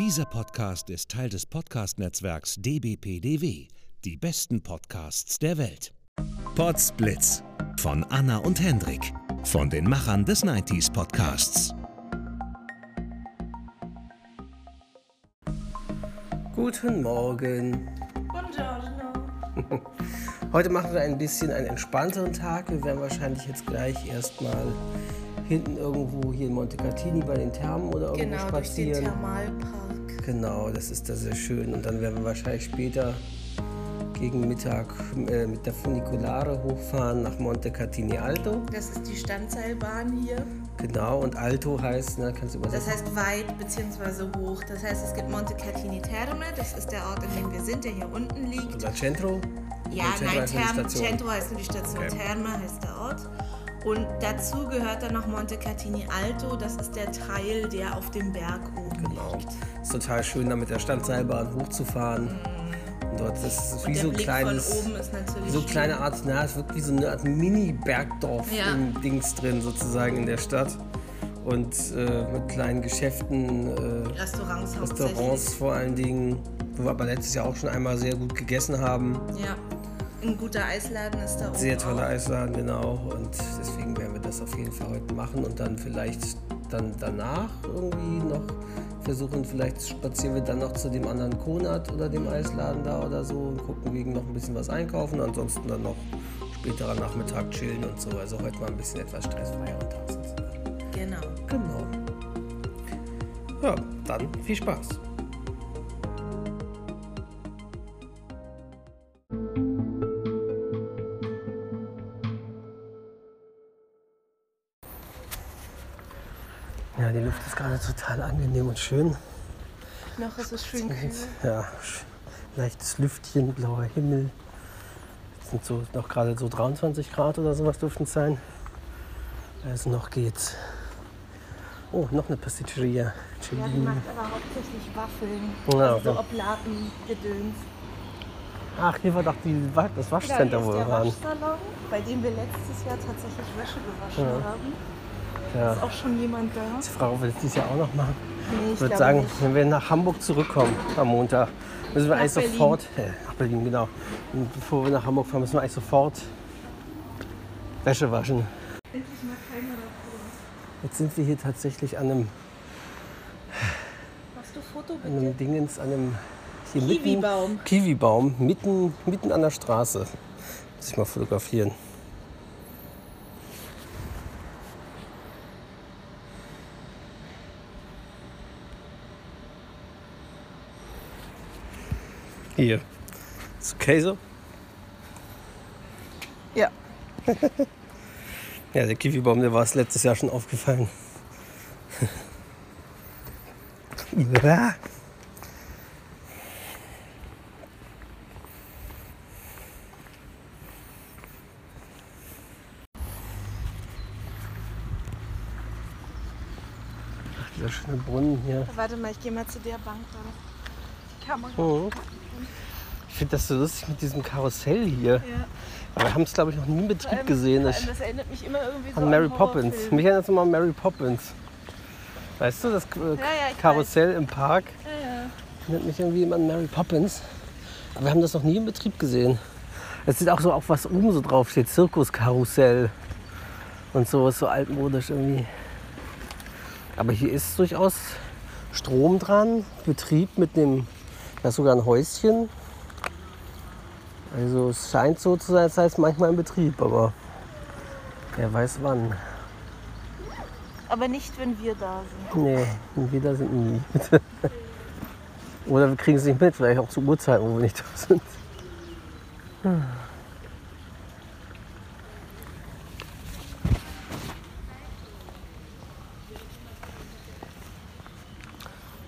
Dieser Podcast ist Teil des Podcast-Netzwerks dbpdw. Die besten Podcasts der Welt. Podsblitz von Anna und Hendrik von den Machern des 90s Podcasts. Guten Morgen. Buongiorno. Heute machen wir ein bisschen einen entspannteren Tag. Wir werden wahrscheinlich jetzt gleich erstmal hinten irgendwo hier in Montecatini bei den Thermen oder irgendwo Genau, durch den spazieren. Thermalpark. Genau, das ist da sehr schön. Und dann werden wir wahrscheinlich später gegen Mittag äh, mit der Funiculare hochfahren nach Montecatini Alto. Das ist die Standseilbahn hier. Genau, und Alto heißt, ne, kannst du Das übersetzen? heißt weit bzw. hoch. Das heißt, es gibt Monte Catini Terme. Das ist der Ort, in dem wir sind, der hier unten liegt. Oder Centro? Ja, nein, Term. Centro heißt nur die Station, Okay. Terme heißt der Ort. Und dazu gehört dann noch Monte Catini Alto. Das ist der Teil, der auf dem Berg oben Genau. liegt. Ist total schön, da mit der Standseilbahn hochzufahren. Und dort ist es wie so ein kleines. natürlich So eine kleine schön. Art, na, es wirkt wie so eine Art Mini-Bergdorf Ja. im Dings drin, sozusagen in der Stadt. Und äh, mit kleinen Geschäften, äh, Restaurants Restaurants vor allen Dingen, wo wir aber letztes Jahr auch schon einmal sehr gut gegessen haben. Ja. Ein guter Eisladen ist da oben. Sehr toller. Eisladen, genau. Und deswegen werden wir das auf jeden Fall heute machen und dann vielleicht dann danach irgendwie noch versuchen, vielleicht spazieren wir dann noch zu dem anderen Konat oder dem Eisladen da oder so und gucken wegen noch ein bisschen was einkaufen. Ansonsten dann noch späterer Nachmittag chillen und so. Also heute mal ein bisschen etwas stressfreierer Tag sozusagen. Genau. Genau. Ja, dann viel Spaß. Total angenehm und schön. Noch ist es schön kühl. Ja, leichtes Lüftchen, blauer Himmel. Es sind so noch gerade so 23 Grad oder sowas dürften es sein. Also noch geht's. Oh, noch eine Pasticceria. Ja, die macht aber hauptsächlich Waffeln. Ja, also so ja. Oblaten-Gedöns. Ach, hier war doch die, das Genau, Waschcenter, hier wo wir der waren. Waschsalon, bei dem wir letztes Jahr tatsächlich Wäsche gewaschen Ja. haben. Ja. Ist auch schon jemand da? Die Frau will es dieses Jahr auch noch machen. Nee, ich, würde sagen, nicht. wenn wir nach Hamburg zurückkommen am Montag, müssen wir Nach eigentlich Berlin. sofort, äh, nach Berlin, genau. Und bevor wir nach Hamburg fahren, müssen wir eigentlich sofort Wäsche waschen. Endlich mal keiner davor. Jetzt sind wir hier tatsächlich an einem, Machst du Foto an bitte? einem Dingens, an einem Kiwibaum. Kiwibaum, mitten, mitten an der Straße. Muss ich mal fotografieren. Hier. Ist okay so? Ja. Ja, der Kiwibaum, der war es letztes Jahr schon aufgefallen. ja. Ach, dieser schöne Brunnen hier. Warte mal, ich gehe mal zu der Bank da. Die Kamera. Mhm. Ich finde das so lustig mit diesem Karussell hier. Ja. Aber wir haben es, glaube ich, noch nie in Betrieb allem- gesehen. Ich, das erinnert mich immer irgendwie so an Mary an Poppins. Mich erinnert es immer an Mary Poppins. Weißt du, das äh, ja, Karussell im Park Ja, ja. erinnert mich irgendwie immer an Mary Poppins. Aber wir haben das noch nie in Betrieb gesehen. Es sieht auch so auf, was oben so drauf steht. Zirkuskarussell. Und so ist so altmodisch irgendwie. Aber hier ist durchaus Strom dran. Betrieb mit dem, da ist sogar ein Häuschen. Also es scheint so zu sein, als sei es manchmal in Betrieb, aber wer weiß wann. Aber nicht, wenn wir da sind. Nee, und wir da sind nie. Oder wir kriegen es nicht mit, vielleicht auch zu Uhrzeiten, wo wir nicht da sind. Na,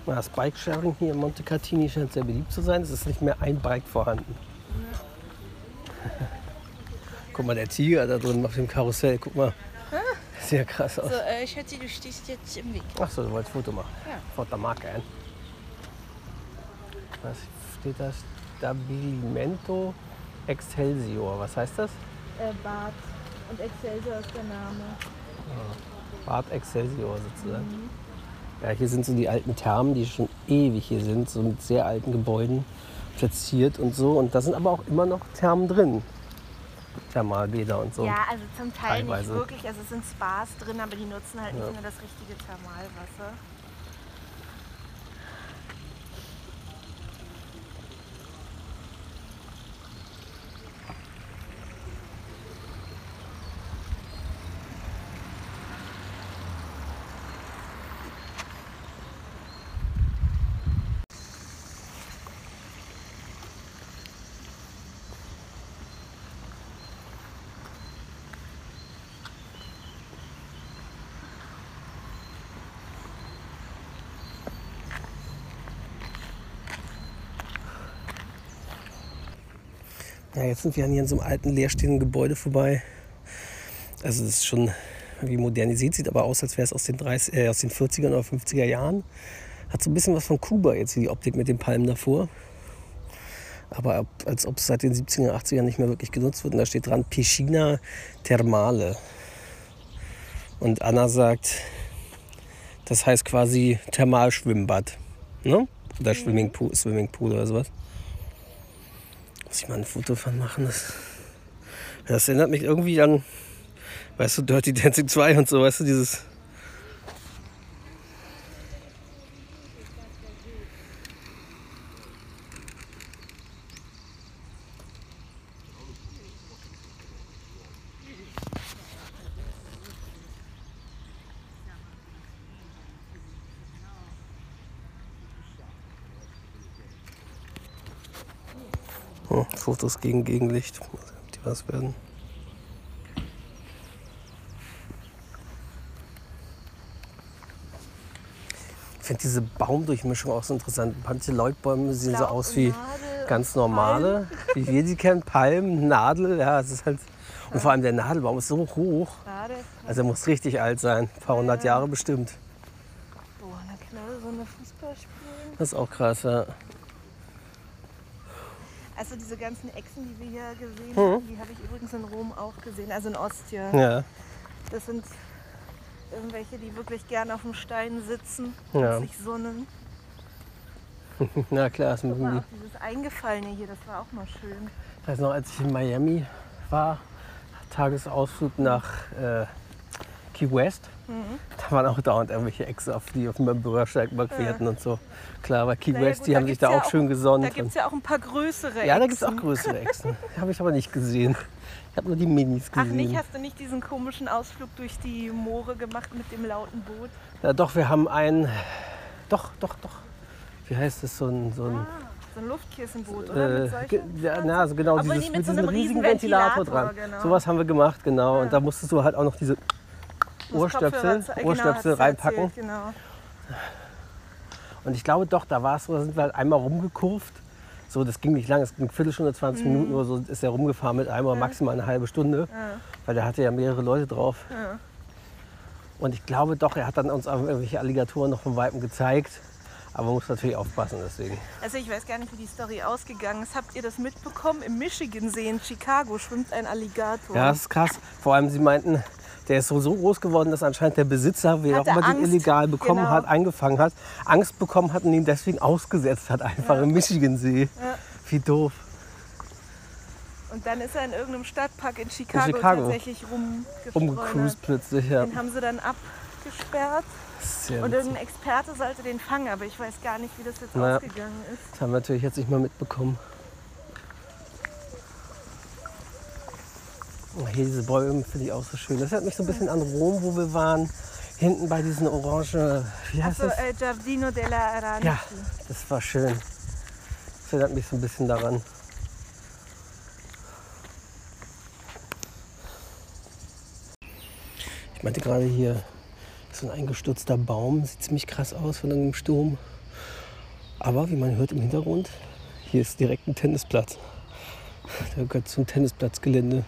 Das Bike-Sharing hier in Montecatini scheint sehr beliebt zu sein. Es ist nicht mehr ein Bike vorhanden. Guck mal, der Tiger da drin auf dem Karussell. Guck mal. Sieht ja krass aus. So, äh, Schatzi, du stehst jetzt im Weg. Ach so, du wolltest Foto machen. Ja. Fotomarke ein. Was steht da? Stabilimento Excelsior. Was heißt das? Äh, Bad. Und Excelsior ist der Name. Bad Excelsior sozusagen. Ja, hier sind so die alten Thermen, die schon ewig hier sind, so mit sehr alten Gebäuden platziert und so. Und da sind aber auch immer noch Thermen drin. Thermalbäder und so. Ja, also zum Teil Teilweise. nicht wirklich. Also es sind Spas drin, aber die nutzen halt nicht immer das richtige Thermalwasser. Ja, jetzt sind wir hier an so einem alten leerstehenden Gebäude vorbei. Also es ist schon wie modernisiert, sieht aber aus, als wäre es aus den, 30, äh, aus den 40er oder 50er Jahren. Hat so ein bisschen was von Kuba jetzt, die Optik mit den Palmen davor. Aber ab- als ob es seit den 70er, 80er nicht mehr wirklich genutzt wird. Und da steht dran Piscina Thermale. Und Anna sagt, das heißt quasi Thermalschwimmbad. Ne? Oder Swimmingpool, Swimmingpool oder sowas. Muss ich mal ein Foto von machen. Das, das erinnert mich irgendwie an, weißt du, Dirty Dancing 2 und so, weißt du, dieses. Oh, Fotos gegen Gegenlicht. Mal sehen, ob die was werden. Ich finde diese Baumdurchmischung auch so interessant. Manche Leuchtbäume sehen so aus wie ganz normale, wie wir sie kennen. Palmen, Nadel, ja, es ist halt. Und vor allem der Nadelbaum ist so hoch. Also er muss richtig alt sein. Ein paar hundert Jahre bestimmt. Boah, eine Knarre, so eine Fußball spielen. Das ist auch krass, ja. Also diese ganzen Echsen, die wir hier gesehen Mhm. haben, die habe ich übrigens in Rom auch gesehen, also in Ostia. Ja, Das sind irgendwelche, die wirklich gern auf dem Stein sitzen Ja. und sich sonnen. na klar. Ist Guck mal, auch dieses Eingefallene hier, das war auch mal schön. ich weiß noch, als ich in Miami war, Tagesausflug nach äh, Key West, Mhm. da waren auch dauernd irgendwelche Echse, auf die auf dem Bürgersteig überquerten und so. Klar, bei Key Naja, West, gut, die haben sich da ja auch auch- schön gesonnt. Da gibt es ja auch ein paar größere ja, da gibt es auch Echsen. größere Echsen. Die habe ich aber nicht gesehen. Ich habe nur die Minis Ach gesehen. nicht, hast du nicht diesen komischen Ausflug durch die Moore gemacht mit dem lauten Boot? ja, doch, wir haben ein. Doch, doch, doch. Wie heißt das? So ein. So ein Ah, so ein Luftkissenboot, oder? äh, ja, na, also genau, dieses, die mit, mit so diesem einem riesigen Ventilator, Ventilator, dran. genau. Sowas haben wir gemacht, genau. Ja. Und da musstest du halt auch noch diese Ohrstöpsel, genau, Ohrstöpsel reinpacken. erzählt, Genau. Und ich glaube doch, da war es so, da sind wir halt einmal rumgekurvt. So, das ging nicht lang, es ging eine Viertelstunde, 20 Minuten oder so, ist er rumgefahren mit einmal maximal eine halbe Stunde. Mhm. Ja. Weil der hatte ja mehrere Leute drauf. Ja. Und ich glaube doch, er hat dann uns auch irgendwelche Alligatoren noch vom Weitem gezeigt. Aber man muss natürlich aufpassen deswegen. Also ich weiß gar nicht, wie die Story ausgegangen ist. Habt ihr das mitbekommen? Im Michigan-See in Chicago schwimmt ein Alligator. Ja, das ist krass. Vor allem, sie meinten, der ist so, so groß geworden, dass anscheinend der Besitzer, wie er auch immer den illegal bekommen Genau. hat, eingefangen hat, Angst bekommen hat und ihn deswegen ausgesetzt hat, einfach im Michigansee. Ja. Wie doof. Und dann ist er in irgendeinem Stadtpark in Chicago, Chicago. tatsächlich rumgefreundet. Umgecruised plötzlich, ja. Den haben sie dann abgesperrt. Und irgendein Experte sollte den fangen, aber ich weiß gar nicht, wie das jetzt Naja. ausgegangen ist. Das haben wir natürlich jetzt nicht mal mitbekommen. Hier diese Bäume finde ich auch so schön. Das erinnert mich so ein bisschen an Rom, wo wir waren. Hinten bei diesen orange, wie heißt Also das? äh, Giardino della Aranci. Ja, das war schön. Das erinnert mich so ein bisschen daran. Ich meinte gerade hier, so ein eingestürzter Baum, sieht ziemlich krass aus von einem Sturm. Aber wie man hört im Hintergrund, hier ist direkt ein Tennisplatz. Der gehört zum Tennisplatzgelände.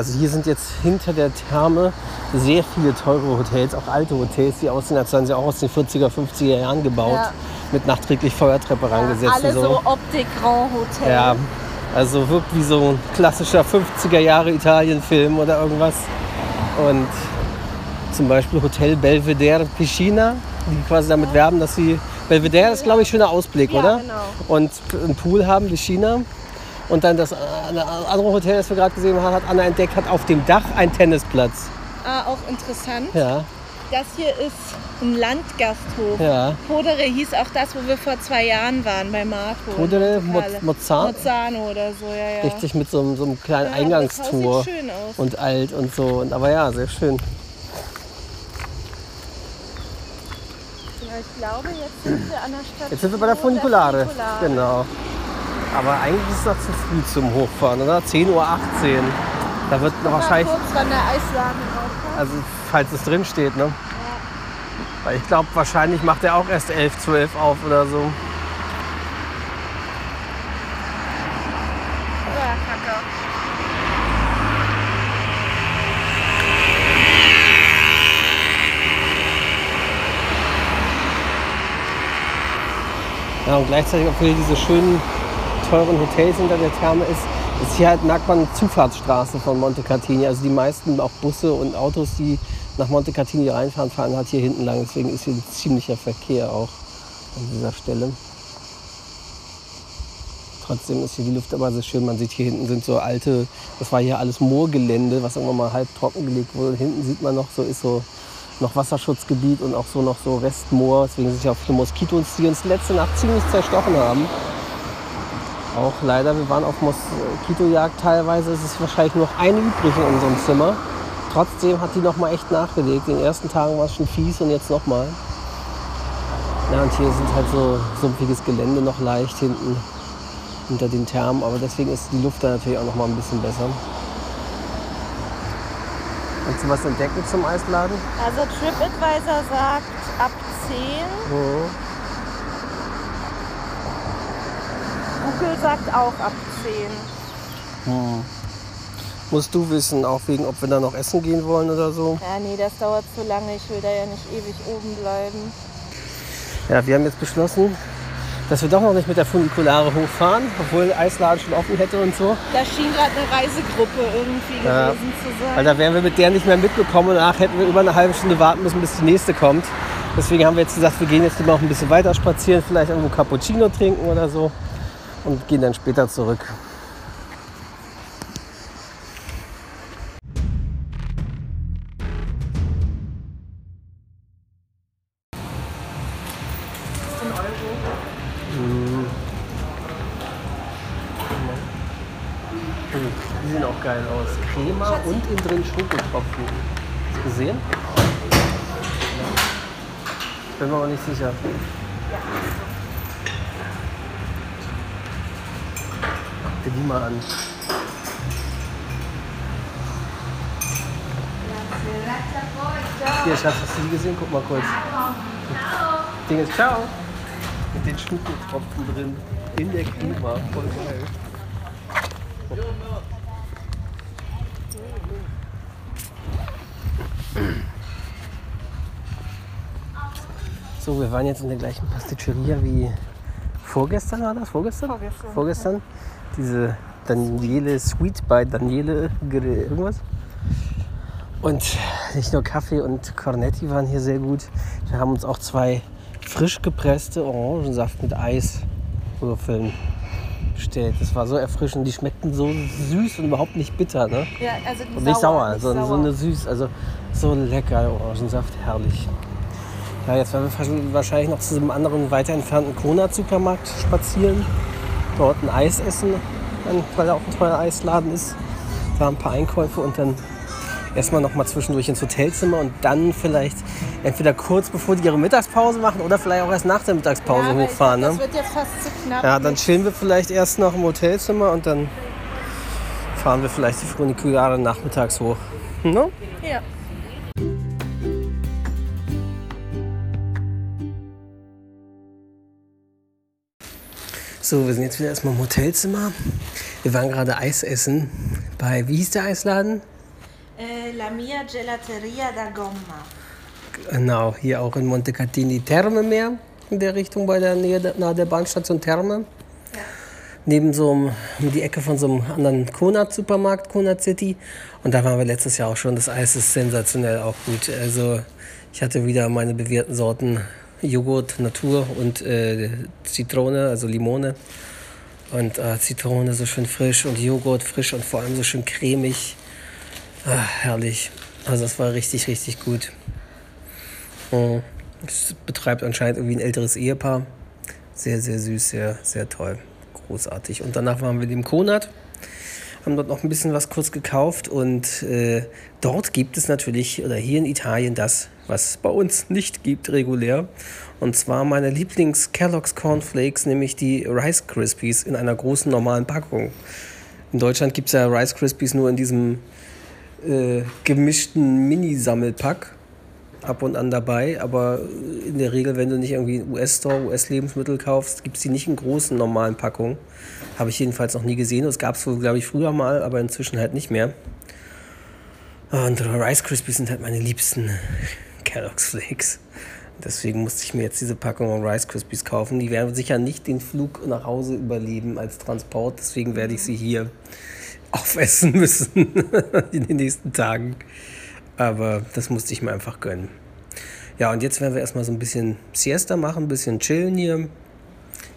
Also hier sind jetzt hinter der Therme sehr viele teure Hotels, auch alte Hotels, die aussehen, als seien sie auch aus den 40er, 50er Jahren gebaut, Ja. mit nachträglich Feuertreppe rangesetzt. Alle und so Optik Grand Hotel. Ja, also wirkt wie so ein klassischer 50er Jahre Italien-Film oder irgendwas. Und zum Beispiel Hotel Belvedere Piscina, die quasi damit werben, dass sie. Belvedere ist, glaube ich, schöner Ausblick, Ja, oder? genau. Und einen Pool haben, Piscina. Und dann das äh, andere Hotel, das wir gerade gesehen haben, hat Anna entdeckt, hat auf dem Dach einen Tennisplatz. Ah, auch interessant. Ja, Das hier ist ein Landgasthof. ja. Podere hieß auch das, wo wir vor zwei Jahren waren bei Marco. Podere, Monte Carlo. Mo- Mozano? Mozano oder so, ja, ja. Richtig mit so, einem- so einem kleinen Ja, Eingangstor. Das Haus sieht schön aus. Und alt und so. Und, aber ja, sehr schön. ja, ich glaube, jetzt sind wir an der Stadt. Jetzt sind wir bei der Funiculare. Genau. Aber eigentlich ist es noch zu früh zum Hochfahren, oder? 10.18 Uhr. Da wird noch wahrscheinlich, kurz, wann der aufhört. also falls es drin steht, ne? Weil ich glaube, wahrscheinlich macht er auch erst 11, 12 auf oder so. Ja, Kacke. Ja, und gleichzeitig, obwohl hier diese schönen, teuren Hotels hinter der Therme ist, ist hier halt, merkt man, Zufahrtsstraße von Monte Cartini. Also die meisten, auch Busse und Autos, die nach Monte Cartini reinfahren, fahren halt hier hinten lang. Deswegen ist hier ein ziemlicher Verkehr auch an dieser Stelle. Trotzdem ist hier die Luft aber sehr schön. Man sieht hier hinten sind so alte, das war hier alles Moorgelände, was irgendwann mal halb trockengelegt wurde. Und hinten sieht man noch so, ist so noch Wasserschutzgebiet und auch so noch so Restmoor. Deswegen sind ja auch viele Moskitos, die uns letzte Nacht ziemlich zerstochen haben. Auch leider, wir waren auf Moskitojagd teilweise. Es ist wahrscheinlich nur noch eine übrig in unserem Zimmer. Trotzdem hat die noch mal echt nachgelegt. In den ersten Tagen war es schon fies und jetzt noch mal. Ja, und hier sind halt so sumpfiges Gelände noch leicht hinten hinter den Thermen, aber deswegen ist die Luft da natürlich auch noch mal ein bisschen besser. Kannst du was entdecken zum Eisladen? Also TripAdvisor sagt ab 10. Mhm. Google sagt auch ab 10. Musst du wissen, auch wegen, ob wir da noch essen gehen wollen oder so. Ja, nee, das dauert zu lange. Ich will da ja nicht ewig oben bleiben. Ja, wir haben jetzt beschlossen, dass wir doch noch nicht mit der Funikulare hochfahren, obwohl der Eisladen schon offen hätte und so. Da schien gerade eine Reisegruppe irgendwie Ja. gewesen zu sein. Weil da wären wir mit der nicht mehr mitgekommen und danach hätten wir über eine halbe Stunde warten müssen, bis die nächste kommt. Deswegen haben wir jetzt gesagt, wir gehen jetzt noch ein bisschen weiter spazieren, vielleicht irgendwo Cappuccino trinken oder so und gehen dann später zurück. Hm, Die sehen auch geil aus. Crema und innen drin Schokotropfen. Hast du gesehen? Bin mir aber nicht sicher. Dir die mal an. Hier, Schatz, hast du die gesehen? Guck mal kurz. Ding ist ciao. Mit den Schokotropfen drin. In der Klima. Voll geil. So, wir waren jetzt in der gleichen Pasticceria wie vorgestern war das? Vorgestern? Vorgestern. Vorgestern. Diese Daniele Sweet bei Daniele irgendwas. Und nicht nur Kaffee und Cornetti waren hier sehr gut. Wir haben uns auch zwei frisch gepresste Orangensaft mit Eiswürfeln bestellt. Das war so erfrischend. Die schmeckten so süß und überhaupt nicht bitter. Ne? Ja, also Und nicht sauer, nicht sondern so eine süß, also so lecker Orangensaft, herrlich. Ja, jetzt werden wir wahrscheinlich noch zu einem anderen, weiter entfernten Kronat-Supermarkt spazieren. Dort ein Eis essen, weil da auch ein teurer Eisladen ist. Da ein paar Einkäufe und dann erstmal noch mal zwischendurch ins Hotelzimmer und dann vielleicht entweder kurz bevor die ihre Mittagspause machen oder vielleicht auch erst nach der Mittagspause Ja, hochfahren. glaub, Ne? Das wird jetzt fast zu knapp. Ja, dann chillen wir vielleicht erst noch im Hotelzimmer und dann fahren wir vielleicht die Funikulare nachmittags hoch. Ne? Ja. So, wir sind jetzt wieder erstmal im Hotelzimmer. Wir waren gerade Eis essen bei, wie hieß der Eisladen? Äh, La Mia Gelateria da Gomma. Genau, hier auch in Montecatini Terme mehr in der Richtung bei der Nähe der, nahe der Bahnstation Terme. Ja. Neben so einem, um die Ecke von so einem anderen Konat-Supermarkt, Konat City. Und da waren wir letztes Jahr auch schon. Das Eis ist sensationell auch gut. Also ich hatte wieder meine bewährten Sorten Joghurt, Natur und äh, Zitrone, also Limone. Und äh, Zitrone so schön frisch und Joghurt frisch und vor allem so schön cremig. Ah, herrlich. Also das war richtig, richtig gut. Mhm. Es betreibt anscheinend irgendwie ein älteres Ehepaar. Sehr, sehr süß, sehr, sehr toll. Großartig. Und danach waren wir dem Konat, haben dort noch ein bisschen was kurz gekauft und äh, dort gibt es natürlich, oder hier in Italien, das, was es bei uns nicht gibt regulär. Und zwar meine Lieblings-Kellogg's Cornflakes, nämlich die Rice Krispies in einer großen normalen Packung. In Deutschland gibt es ja Rice Krispies nur in diesem äh, gemischten Mini-Sammelpack ab und an dabei, aber in der Regel, wenn du nicht irgendwie US-Store, US-Lebensmittel kaufst, gibt es die nicht in großen normalen Packungen. Habe ich jedenfalls noch nie gesehen. Es gab es wohl, glaube ich, früher mal, aber inzwischen halt nicht mehr. Und Rice Krispies sind halt meine liebsten Kellogg's Flakes. Deswegen musste ich mir jetzt diese Packung Rice Krispies kaufen. Die werden sicher nicht den Flug nach Hause überleben als Transport. Deswegen werde ich sie hier aufessen müssen in den nächsten Tagen. Aber das musste ich mir einfach gönnen. Ja, und jetzt werden wir erstmal so ein bisschen Siesta machen, ein bisschen chillen hier,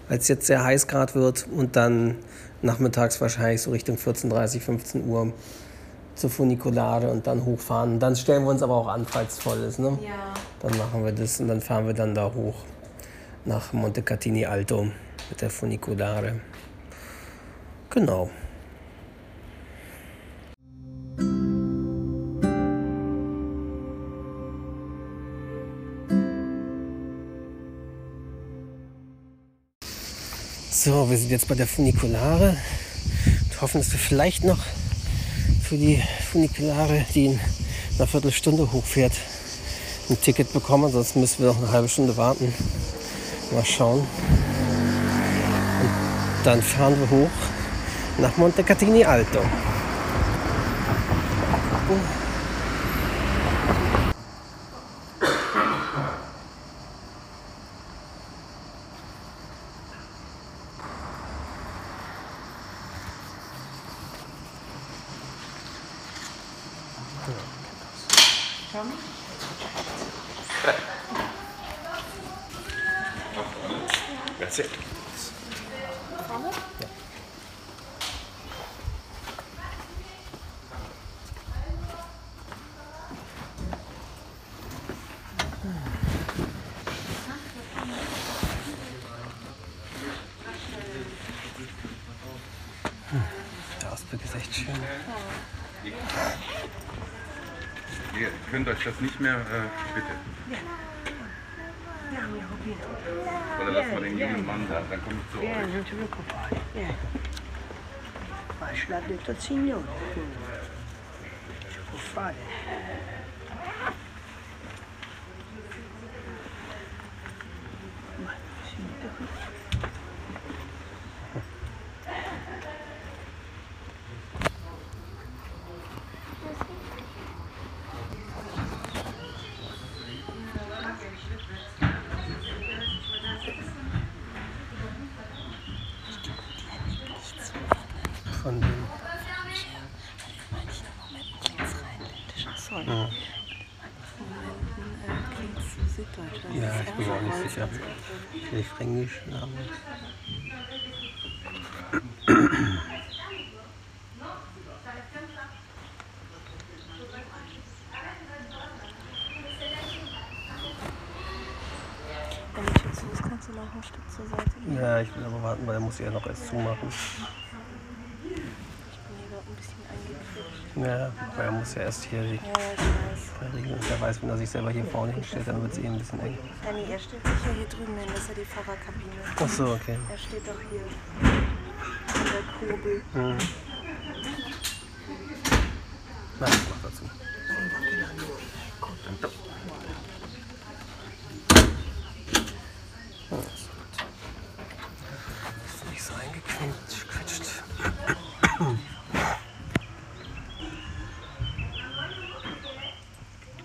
weil es jetzt sehr heiß gerade wird. Und dann nachmittags wahrscheinlich so Richtung 14.30, 15 Uhr zur Funikulare und dann hochfahren. Dann stellen wir uns aber auch an, falls voll ist. Ne? Ja. Dann machen wir das und dann fahren wir dann da hoch nach Montecatini Alto mit der Funiculare. Genau. So, wir sind jetzt bei der Funiculare und hoffen, dass wir vielleicht noch für die Funiculare, die in einer Viertelstunde hochfährt, ein Ticket bekommen. Sonst müssen wir noch eine halbe Stunde warten. Mal schauen. Und dann fahren wir hoch nach Montecatini Alto. That's euch das nicht mehr, äh, bitte. Oder lassen wir den jungen Mann da, dann komme ich zu euch. non ti preoccupare. Eh. Ma ce l'ha detto il Signore. Si può fare. Ma si mette qui. Von dem. Sorry. Ja. Klingt so süddeutsch. Das Ja, ist ich bin mir auch nicht Erfurt. sicher. Vielleicht Fränkisch. Ja. Wenn die Tür zu ist, kannst du noch ein Stück zur Seite gehen. ja, ich will aber warten, weil er muss ja noch erst zumachen. Ich bin hier gerade ein bisschen eingequetscht. Ja, aber er muss ja erst hier die Ja, ich weiß. regeln. Und er weiß, wenn er sich selber hier vorne hinstellt, dann wird es eh ein bisschen eng. Nee, er stellt sich ja hier drüben hin. Das ist ja die Fahrerkabine. Ach so, okay. Er steht doch hier an der Kurbel. Mhm. Na, ich mach dazu. Dann doch. Ist nicht so eingequetscht.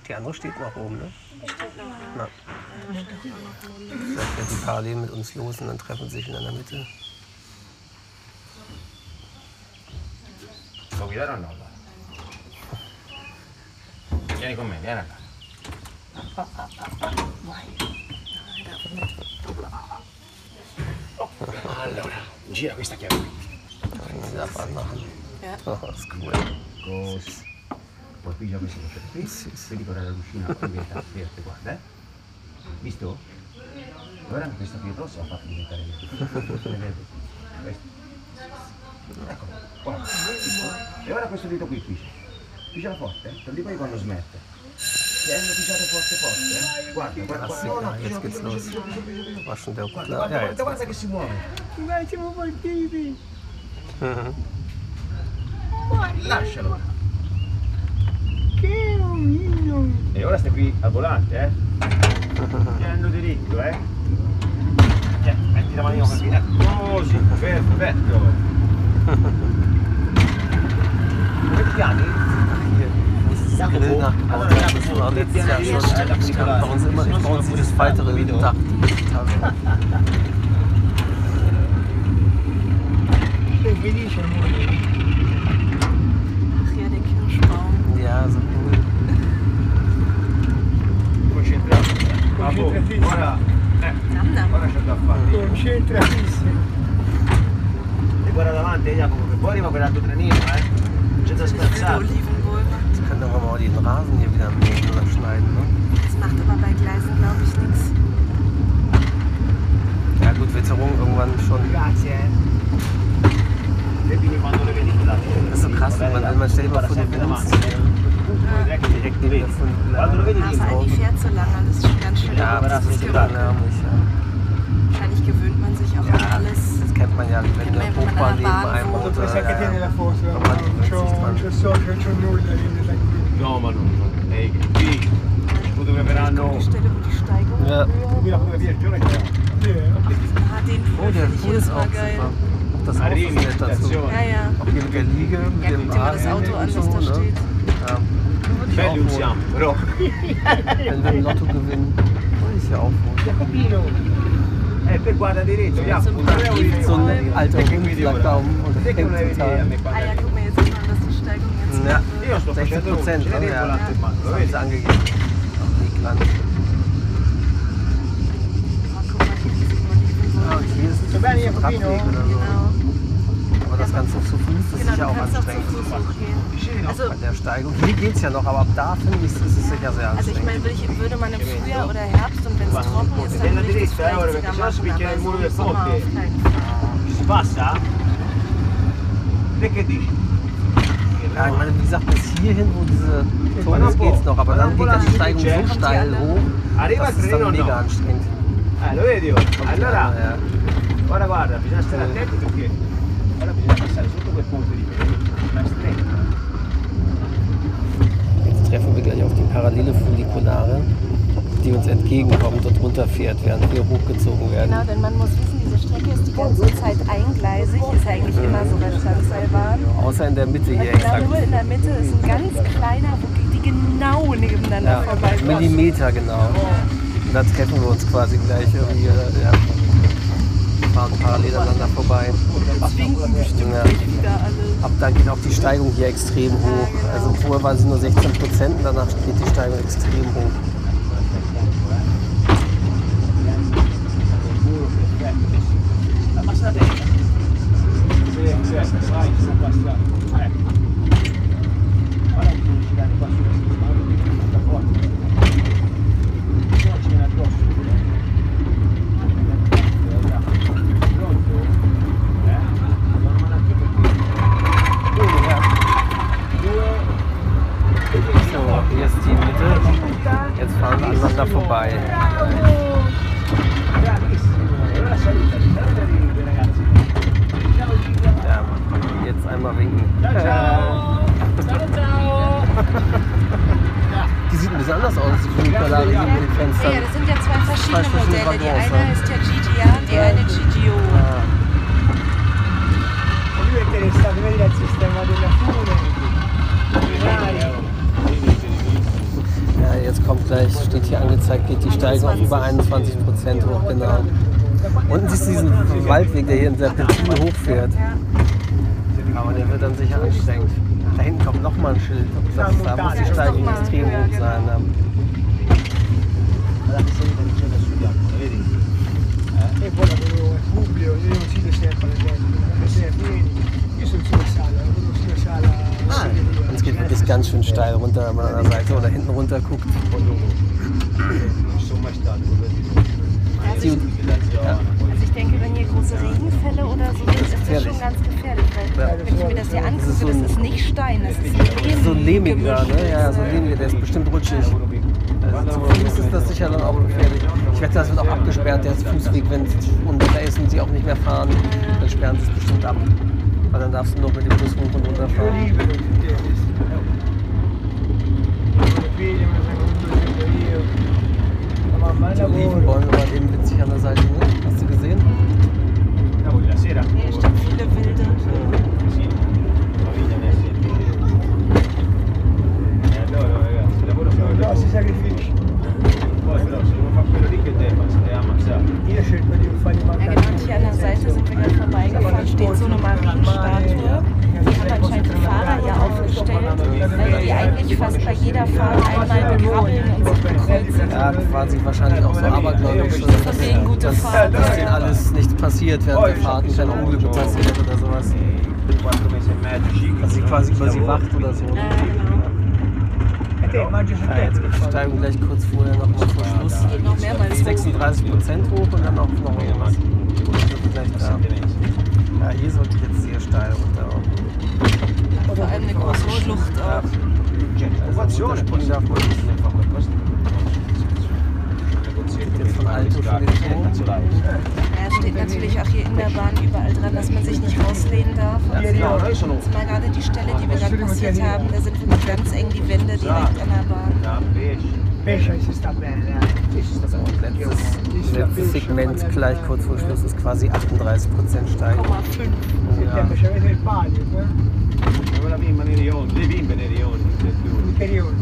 Die andere steht noch oben, ne? Na. Vielleicht fährt die parallel mit uns los und dann treffen sie sich in der Mitte. Puoi guidare o no? Vieni con me, vieni acá. Allora, gira questa chiave qui. Anmachen. Ja. Oh, das ist cool. Così. Poi piglia questo che c'è qui. Vedi quella la lucina verde, verde, guarda, eh. Visto? Guarda che questo qui rosso ha fatto diventare verde. Questo. Eccolo, guarda. Visto? E ora questo dito qui, piscia. Pisciala forte, eh. Prendi poi quando smette. Tienilo pisciate forte forte, eh. Guarda, guarda, guarda. No, no, Jetzt piscialo, geht's piscialo, los. piscialo, piscialo, piscialo. War schon der Guarda, Klar. guarda, Ja, guarda, jetzt. guarda che si muove. Siamo partiti. Lascialo. E ora stai qui al volante, eh? Tienilo diritto, eh? Tieni, metti la manina così, così, perfetto. Come ti chiami? Grill nachgebaut hat. Das war letztes Jahr schon. Ich bei uns immer, bei uns jedes weitere Dach. Che felice amore. Ora, eh, ora c'è da fare. Concentratissimo. E guarda davanti, Jacopo, che poi arriva quell'altro trenino, eh? C'è da scherzare. Sie können doch mal den Rasen hier wieder mähen oder schneiden, ne? Das macht aber bei Gleisen, glaube ich, nichts. Ja gut, Witterung irgendwann schon. Grazie, eh. Das ist so krass, wenn man, wenn man stellt mal vor, der benutzt direkt der lo vedi lì, Also Andi fährt so lange, das ist schon ganz schön. Ja, aber das ist total nervig. Ja. Wahrscheinlich gewöhnt man sich auch an Ja, alles. das kennt man ja, wenn Hochbahn an neben der einem und Questa che tiene la foto, c'ho, c'ho socio, c'ho nulla. No, ma non. Ehi, qui. Che verranno. Die die Ja. Il è Sì, eh. Ah, den Oh, der Pool ist auch Mal geil. super. Das Arrivi, nett dazu. Ja, ja. Auch hier mit der Liege, mit Ja, dem guck mal das Arm Auto an, was da ne? steht. Ja. Auch usiamo, holen. però. Wenn wir im Lotto gewinnen, würde ich ja auch holen. Jacopino, Eh, per guarda diritto, Jacopo. So ein ein alter Hund lag da um und hängt total. Ah ja, guck mal, jetzt sieht man, dass die Steigung jetzt Ja, Io sto 60 facendo Prozent, dentro Ja. lo Das haben sie angegeben. Oh, mal, die riesigen Ah, und hier ist So bene, ein so. Genau. Das Ganze zu Fuß, das Genau, ist ja auch kannst auch zu anstrengend. Also, Bei der Steigung. Hier geht's ja noch, aber ab da finde ich, ist es sicher sehr also ich anstrengend. meine, würde, ich, würde man im Frühjahr oder Herbst und wenn es trocken ist, dann würde ich das vielleicht sogar machen, aber so im Sommer auf keinen Fall. Ja, ich meine, wie gesagt, bis hierhin, wo diese Turm ist, geht's noch, aber dann geht die Steigung so steil hoch, das ist dann mega anstrengend. Eh, lo vedi? Allora, ora guarda, bisogna stare attenti perché ora bisogna passare sotto quel ponte lì, vedi? Ma è stretto. Jetzt treffen wir gleich auf die parallele Funikulare, die uns entgegenkommt und runterfährt, während wir hochgezogen werden. Genau, denn man muss wissen, diese Strecke ist die ganze Zeit eingleisig, ist eigentlich immer so bei Standseilbahn. Außer in der Mitte hier genau exakt. nur in der Mitte ist ein ganz kleiner, die genau nebeneinander Ja, vorbei Millimeter genau. Und da treffen wir uns quasi gleich irgendwie. Ja. Fahren parallel aneinander vorbei. Zwinken bestimmt Ja. wieder. Ab dann geht auch die Steigung hier extrem hoch. genau. Also vorher waren sie nur 16 Prozent, danach geht die Steigung extrem hoch. Diesen Waldweg, der hier in Serpentinen hochfährt. Aber der wird dann sicher anstrengend. Da hinten kommt nochmal ein Schild. Das, da muss die Steigung extrem hoch sein. Ja. Guarda che sei in cima sul bianco, lo vedi? E poi lavoro al pubblico, io non si sempre alle gente, alle sere vieni, io sono sulla sala, lavoro sulla sala segreteria. Und es geht wirklich ganz schön steil runter, wenn man an der Seite oder hinten runter guckt. Poi dopo, non sono mai stato, quello di Ma è Sì. la zona, poi Also ich denke, wenn hier große Regenfälle oder so sind, ist das gefährlich. schon ganz gefährlich. Weil wenn ich mir das hier ist angucke, so das ist nicht Stein, das ist Lehm. So ein lehmiger, ne? Ja, so ein lehmiger, der ist bestimmt rutschig. Also zum Fuß ist das sicher dann auch gefährlich. Ich wette, das wird auch abgesperrt, der Fußweg, wenn es Unwetter ist und sie auch nicht mehr fahren, dann sperren sie es bestimmt ab. Weil dann darfst du nur mit dem Bus hoch und runter fahren. Die. Olivenbäume waren eben witzig an der Seite, ne? Hast du gesehen? Hier an der Seite sind wir gerade vorbeigefahren, steht so eine Marienstatue. Die haben anscheinend die Fahrer hier aufgestellt, weil die eigentlich fast bei jeder Fahrt einmal begrabbeln und sich bekreuzen. Ja, quasi wahrscheinlich auch so abergläubisch, so, Von wegen gute dass, Fahrt. dass denen alles nichts passiert während der Fahrten, keine Unglücke passiert oder sowas. Dass sie quasi über sie wacht oder so. Ja, genau. Ja, jetzt die Steigung gleich kurz vorher nochmal vor Schluss. Geht noch mehrmals hoch. 36 Prozent hoch und dann auch noch irgendwas. Wir mesi. Ja, hier sollte ich jetzt sehr steil runter. Vor allem eine große Schlucht den Turm. Ja, steht natürlich auch hier in der Bahn überall dran, dass man sich nicht rauslehnen darf. Sono Jetzt mal gerade die Stelle, die wir gerade passiert haben, da sind wirklich ganz eng die Wände direkt an der Bahn. da pesce. Pesce si sta bene. Sì, si sta bene. Letztes, letztes Segment gleich kurz vor Schluss ist quasi 38 Prozent Steigung. 0,5. Ja. Settembre ci avete il palio, eh? Come la bimba nei rioni, le bimbe nei rioni, le più. Ulteriore.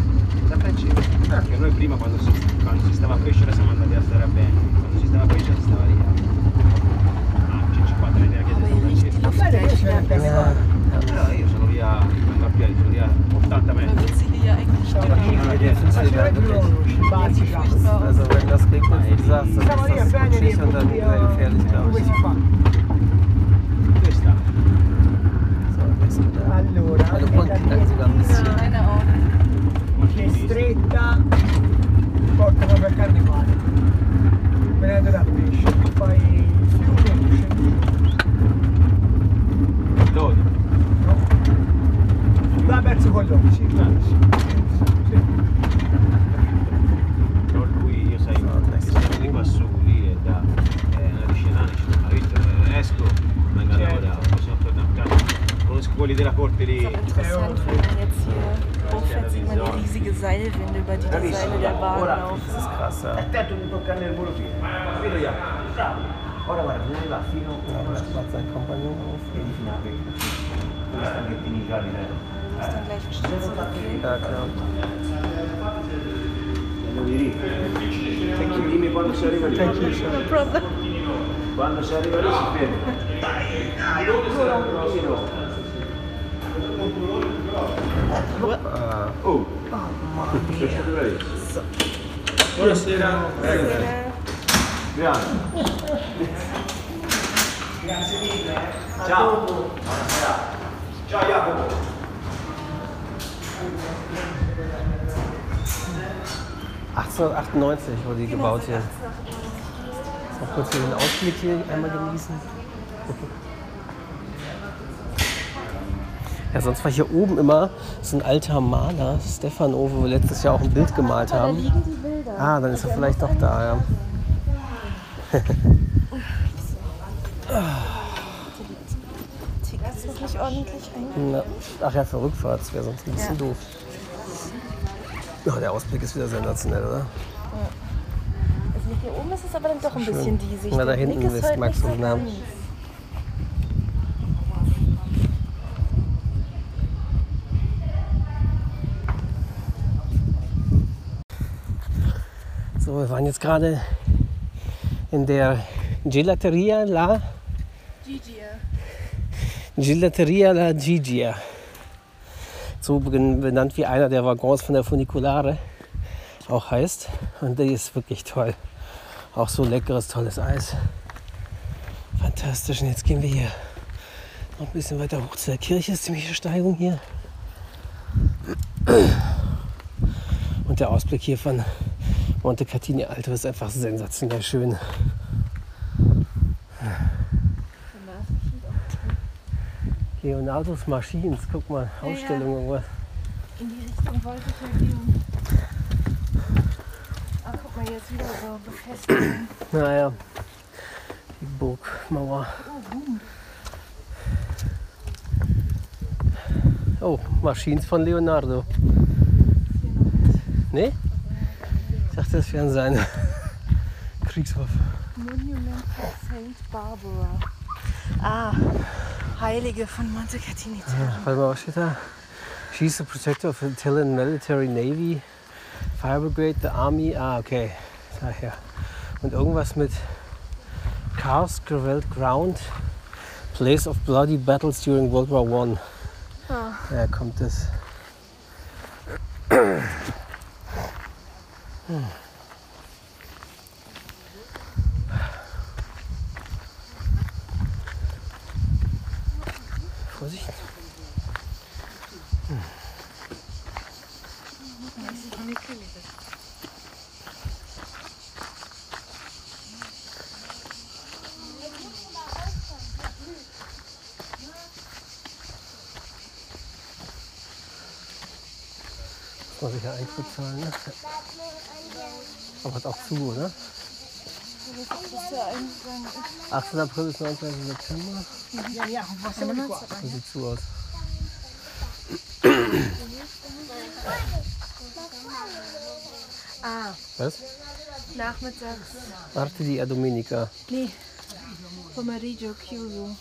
Sempre in cima. Perché noi prima quando si, quando si stava a pesce siamo andati a stare a bene. Quando si stava a pesce si stava lì. Ah, c'è 50 metri da Aber hier riecht die chiesa. Luft gleich wieder besser. Però io sono via, quando a piedi sono via 80 Man metri. wird sie hier ja eigentlich Alla stimmen. chiesa. Findest du da wirklich? Bazzi, Furchtbar. Also wenn das regnet, wie gesagt, dann Siamo lì a ist das prendere rutschig il und dann sehr gefährlich, glaube Come ich. Allora, guarda da missione. È stretta, porta proprio a carnevale. Venendo da pesce, poi fiume, scendi. Dove? No. Va verso Colombo, sì, sì. sì. Della corte lì. Ist interessant, wenn man jetzt hier hochfährt, sieht man die riesige Seilwinde, über die die Seile der Bahn laufen. Das ist krass, ja. A. Ora guarda, vieni là fino Ja, da macht sein Kompagnon auf. Vieni fino a qui. Dove stanno i pini gialli, dai? Ist dann gleich ein Stück zurückgehen. Ja, klar. Thank you. Dimmi quando si arriva lì. Problem. Quando si arriva lì si ferma. Ah, Oh, questo dove è? Buonasera. Grande. Ciao. Buonasera. Ciao Jacopo. Ah, 1898 wurde die gebaut hier. Noch kurz hier den Ausblick hier einmal genießen. Ja, sonst war hier oben immer so ein alter Maler, Stefano, wo wir letztes Jahr auch ein Bild gemalt haben. Ah, dann ist er vielleicht doch da, ja. Nicht ordentlich eingegangen. Ach ja, für Rückfahrt, das wäre sonst ein bisschen Ja. doof. Ja, der Ausblick ist wieder sensationell, oder? Also hier oben ist es aber dann doch ein Schön. bisschen diesig. Na, da hinten ist Max und Namen. Wir waren jetzt gerade in der Gelateria La Gigia. Gelateria La Gigia. So ben- benannt wie einer der Waggons von der Funiculare auch heißt. Und die ist wirklich toll. Auch so leckeres, tolles Eis. Fantastisch. Und jetzt gehen wir hier noch ein bisschen weiter hoch zu der Kirche. Ist ziemliche Steigung hier. Und der Ausblick hier von Monte Catini Alto ist einfach sensationell schön. Leonardos Machines, guck mal, Ausstellung irgendwas. In die Richtung wollte ich ja gehen. Ach, guck mal, jetzt wieder so befestigt. Naja, die Burgmauer. Oh, Machines von Leonardo. Nee? Ich dachte, das wären seine Kriegswaffe. Monument of Saint Barbara. Ah, Heilige von Monte Catini. Warte mal, was steht da? She's the protector of the Italian Military Navy, Fire Brigade, the Army. Ah, okay. Daher. Und irgendwas mit Cars, Gravel Ground, Place of Bloody Battles during World War One. Ah. Ja, kommt das. Hm. Vorsicht. Muss man sicher Eintritt zahlen, ne? Aber hat auch zu, oder? 18. April bis 19. September. So sieht zu aus. Ah, Was? nachmittags. Arte di Domenica. Nee, Pomeriggio Chiuso.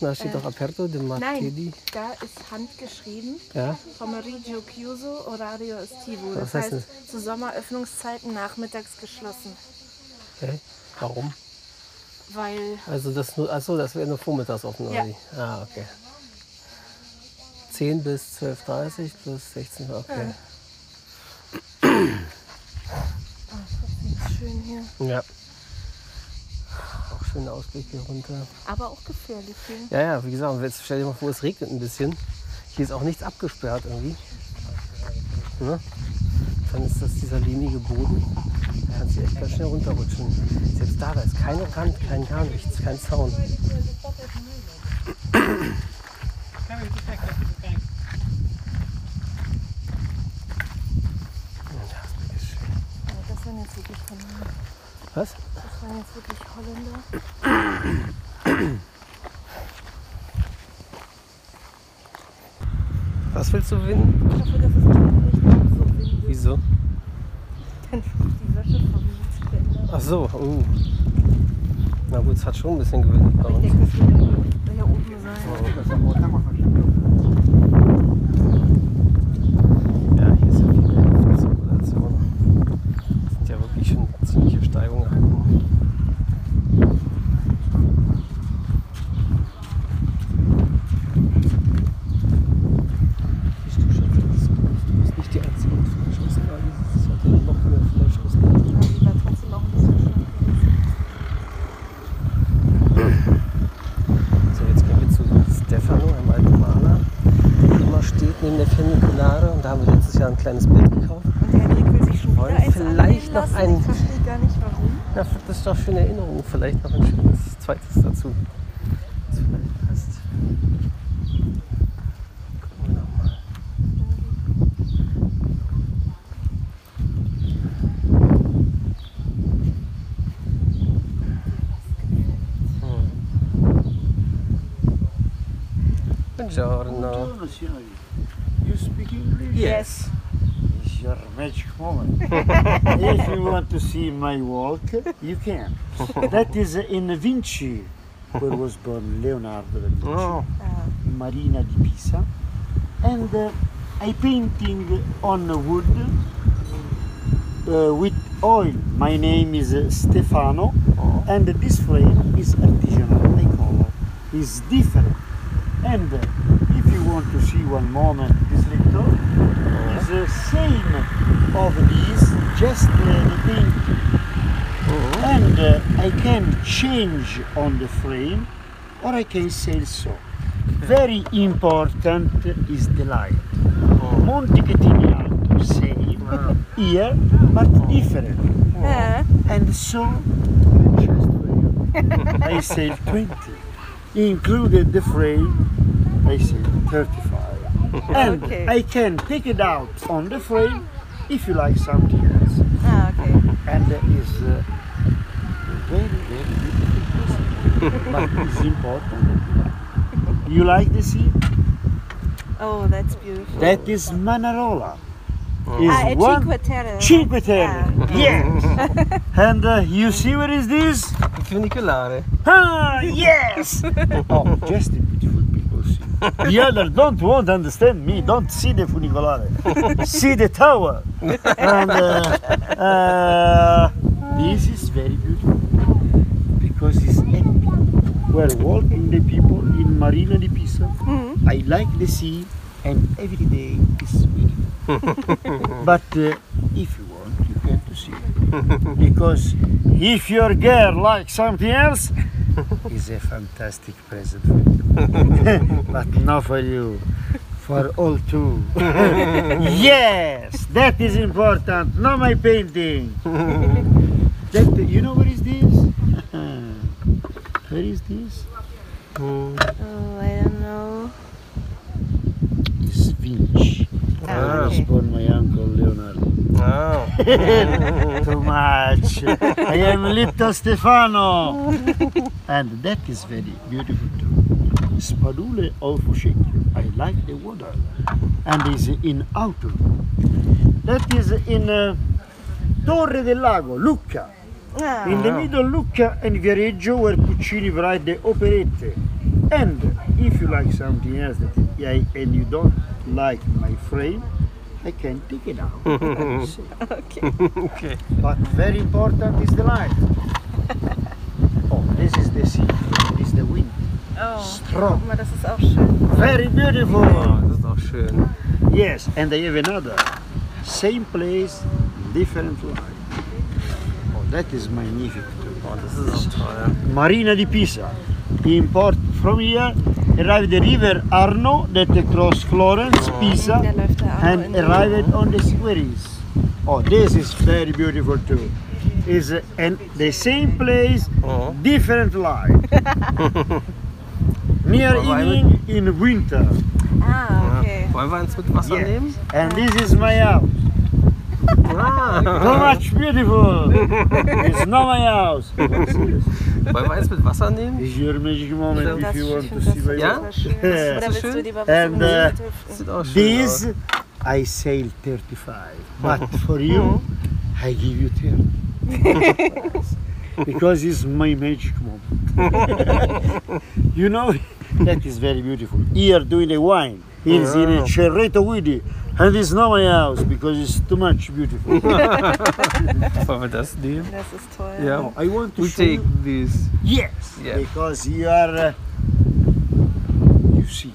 Da steht doch Aperto de Martedì. Nein, da ist handgeschrieben. Ja. Pomeriggio Chiuso, Orario Estivo. Was Das heißt heißt, zu Sommeröffnungszeiten nachmittags geschlossen. Okay. Warum? Weil, Also das nur, achso, das wäre nur vormittags offen, Ja. oder wie? Ah, okay. 10 bis 12.30 plus 16, okay. schön hier. Ja. Auch schöner Ausblick hier runter. Aber auch gefährlich hier. Ja, ja, wie gesagt, jetzt stell dir mal vor, es regnet ein bisschen. Hier ist auch nichts abgesperrt irgendwie. Ne? Dann ist das dieser lehmige Boden. Da kannst du echt ganz schnell runterrutschen. Selbst da, da ist keine Rand, kein gar nichts, kein Zaun. Das waren jetzt wirklich Holländer. Was? Das waren jetzt wirklich Holländer. Was willst du gewinnen? Ich hoffe, dass es nicht so windig Wieso? Dann die Wäsche vom Mietspender. Ach so, uh. Na gut, es hat schon ein bisschen gewinnt bei Ich uns. denke, das wird hier oben sein. Ja, hier ist ja viel Luftzirkulation. Das sind ja wirklich schon ziemliche Steigungen. Alpen. Siehst du schon, das ist gut. Das ist nicht die einzige Verschlusslage. Es sollte ja noch mehr Verschluss geben. Ja, die war trotzdem auch ein bisschen schlank gewesen. So, jetzt gehen wir zu Stefano, einem alten Maler, der immer steht neben der Funiculare. Und da haben wir letztes Jahr ein kleines Bild gekauft. Und Henrik will sich schon wieder Wollen eins vielleicht anlegen noch lassen. ein- Ich verstehe gar nicht warum. Ja, das ist doch für eine Erinnerung. Vielleicht noch ein schönes zweites dazu. Want to see my work, you can. that is in Vinci, where was born Leonardo da Vinci, Oh, Marina di Pisa. And uh, I painting on wood uh, with oil. My name is uh, Stefano, and this frame is artisanal. Call it. Is different. And uh, if you want to see one moment, this little the same of these, just the paint. And uh, I can change on the frame, or I can say so. Very important is the light. Monte Catini Alto, same here, but different. Ja. And so, just I say 20. Included the frame, I say 35. And Okay. I can take it out on the frame if you like something else. Ah, okay. And it is uh, very, very beautiful. but it's important. You like the sea? Oh, that's beautiful. That is Manarola. Is ah, at one Cinque Terre. Cinque Terre. Yes. and uh, you see what is this? Funicolare. Ah, yes! oh, just the beautiful people see. The other don't want to understand me, don't see the funicolare. see the tower. And uh, uh, this is very beautiful because it's happy. We're walking the people in Marina di Pisa. I like the sea and every day is beautiful. but uh, if you want, you can to see it. because if your girl likes something else, it's a fantastic present for you. but not for you, for all two. yes, that is important. Not my painting. that you know what is this? Where is this? Oh, I don't know. It's Vinci. Ah, was okay. born my uncle Leonardo. Oh. Too much. I am little Stefano. and that is very beautiful too. Spadule of I like the water. And is in autumn. That is in uh, Torre del Lago, Lucca. Ah, In the middle Lucca and Viareggio where Puccini write the operette. And if you like something else that I, and you don't like my frame, I can take it out. and say. Okay. But very important is the light. oh, this is the sea. This is the wind. Oh. Strong. Guck mal, das ist auch schön. Very beautiful. Oh, das ist auch schön. Yes, and they have another. Same place, different light. Oh, that is magnificent. Oh, das ist auch toll. Marina di Pisa. Import from here, arrived the river Arno that cross Florence, Pisa, Da läuft der Arno and in den arrived on the squares. Oh, this is very beautiful too. Is uh, and the same place, Oh. different light. Near Why would- evening in winter. Ah, okay. Wollen wir eins mit Wasser Yes. nehmen? And this is my house. Ah. So much beautiful. it's not my house. Wollen wir eins mit Wasser nehmen? It's your magic moment Das, if you want to see my Ja? house. Yeah. Oder willst schön? And, in uh, die Hüften? Sieht auch schön This. I sell 35, but for you I give you 10. because it's my magic moment. you know, that is very beautiful. Here doing the wine, here is in a Cerreto Guidi, and it's not my house because it's too much beautiful. Wollen wir das nehmen? Das ist toll. Ja. Now, I want to We show take you. this. Yes, Yeah. because you are. Uh, you see.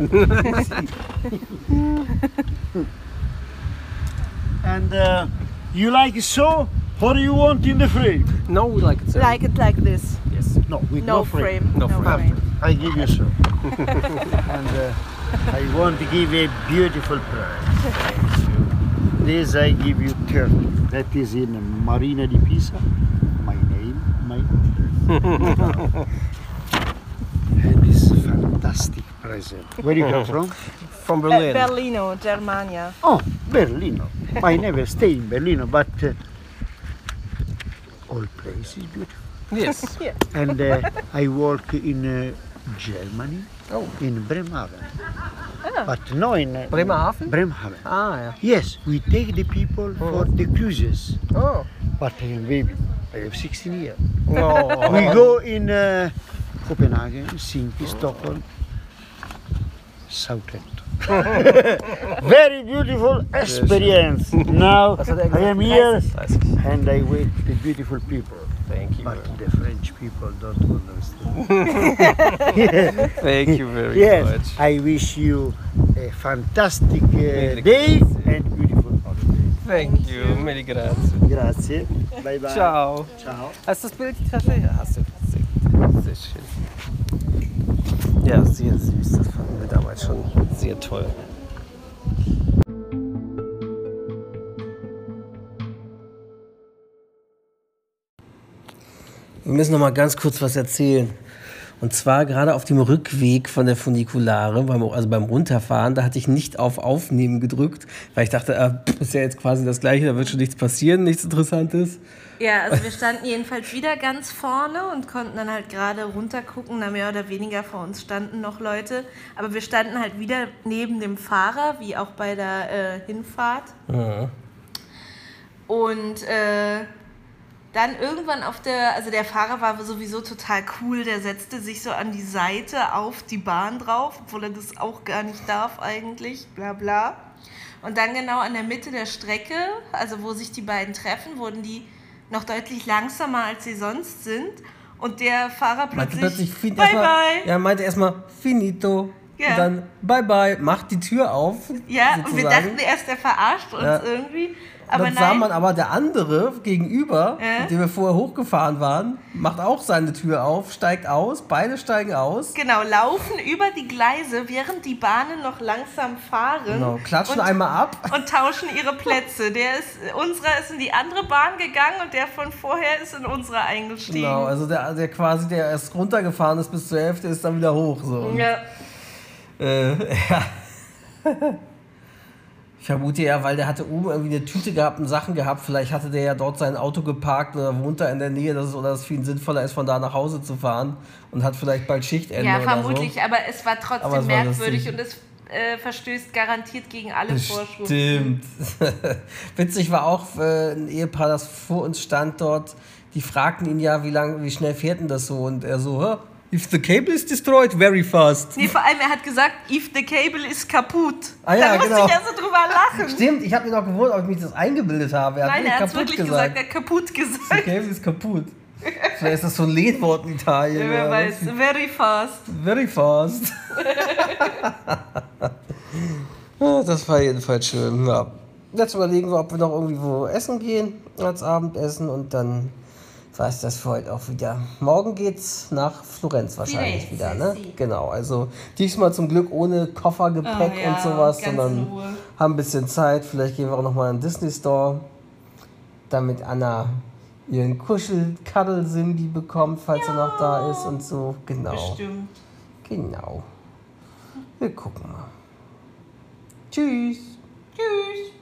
and uh, you like it so? What do you want in the frame? No, we like it so. Like it like this. Yes. No, with No, no, frame. No frame. Perfect. I give you so. and uh, I want to give a beautiful prize. This I give you 30. That is in Marina di Pisa. My name, my and this fantastic present. Where you come from? From Be- Berlin. Berlino, Germania. Oh, Berlino. I never stay in Berlino, but uh, all place is beautiful. Yes. And uh, I work in uh, Germany, Oh. in Bremerhaven. But no in uh, Bremerhaven? Bremerhaven. Ah, ja. Yes, we take the people for the cruises. Oh. But I am baby. I have 16 years. oh. We go in uh, Copenhagen, Helsinki, Stockholm, Southampton. Very beautiful experience. Now Was hat I am here and I wait the beautiful people. Thank you. But the French people don't understand. Thank you very yes, much. I wish you a fantastic uh, day and beautiful holiday. Thank you. Mille grazie. Grazie. Bye bye. Ciao. Ciao. Hast du das Bild, die Ja, hast du. Sehr, sehr schön. Ja, sehr süß. Das fanden wir damals schon sehr toll. Wir müssen noch mal ganz kurz was erzählen. Und zwar gerade auf dem Rückweg von der Funikulare, beim, also beim Runterfahren, da hatte ich nicht auf Aufnehmen gedrückt, weil ich dachte, pff, ist ja jetzt quasi das Gleiche, da wird schon nichts passieren, nichts Interessantes. Ja, also wir standen jedenfalls wieder ganz vorne und konnten dann halt gerade runtergucken. Na, mehr oder weniger vor uns standen noch Leute. Aber wir standen halt wieder neben dem Fahrer, wie auch bei der äh, Hinfahrt. Und äh, dann irgendwann auf der, also der Fahrer war sowieso total cool, der setzte sich so an die Seite auf die Bahn drauf, obwohl er das auch gar nicht darf eigentlich, bla bla. Und dann genau an der Mitte der Strecke, also wo sich die beiden treffen, wurden die noch deutlich langsamer, als sie sonst sind. Und der Fahrer Meinte plötzlich, fin- bye erstmal- bye. Ja, meinte erstmal finito. Ja. Und dann bye bye, macht die Tür auf. Ja, und wir sozusagen. dachten erst, der verarscht uns Ja. irgendwie. Aber dann sah nein. man aber der andere gegenüber, Ja. mit dem wir vorher hochgefahren waren, macht auch seine Tür auf, steigt aus, beide steigen aus. Genau, laufen über die Gleise, während die Bahnen noch langsam fahren. Genau, klatschen und, einmal ab. Und tauschen ihre Plätze. Der ist, unserer ist in die andere Bahn gegangen und der von vorher ist in unsere eingestiegen. Genau, also der, der quasi, der erst runtergefahren ist bis zur Hälfte, ist dann wieder hoch. So. Und, Ja. Äh, ja. Ich vermute ja, weil der hatte oben irgendwie eine Tüte gehabt und Sachen gehabt. Vielleicht hatte der ja dort sein Auto geparkt oder wohnt da in der Nähe, dass es, oder es für ihn sinnvoller ist, von da nach Hause zu fahren und hat vielleicht bald Schichtende ja, vermutlich, aber es war trotzdem es war merkwürdig lustig. und es äh, verstößt garantiert gegen alle so. Vorschriften. Stimmt. Witzig war auch äh, ein Ehepaar, das vor uns stand dort. Die fragten ihn ja, wie lang, wie schnell fährt denn das so? Und er so, "Huh? If the cable is destroyed, very fast. Nee, vor allem, er hat gesagt, if the cable ist kaputt. Ah ja, da musste genau. ich also drüber lachen. Stimmt, ich habe mir noch gewundert, ob ich mich das eingebildet habe. Er hat Nein, er hat wirklich gesagt. er hat kaputt gesagt. Der Cable ist kaputt. Vielleicht ist das so ein Lehnwort in Italien. Wer ja. weiß, very fast. Very fast. Ja, das war jedenfalls schön. Ja. Jetzt überlegen wir, ob wir noch irgendwo essen gehen als Abendessen und dann war es das für heute auch wieder. Morgen geht's nach Florenz wahrscheinlich Wieder wieder, ne? sì. Genau, also diesmal zum Glück ohne Koffer, Gepäck Oh ja, und sowas, sondern haben ein bisschen Zeit. Vielleicht gehen wir auch noch mal in den Disney Store, damit Anna ihren Kuschel-Cuddle-Simbi bekommt, falls er noch da ist und so. Genau. Bestimmt. Genau. Wir gucken mal. Tschüss. Tschüss.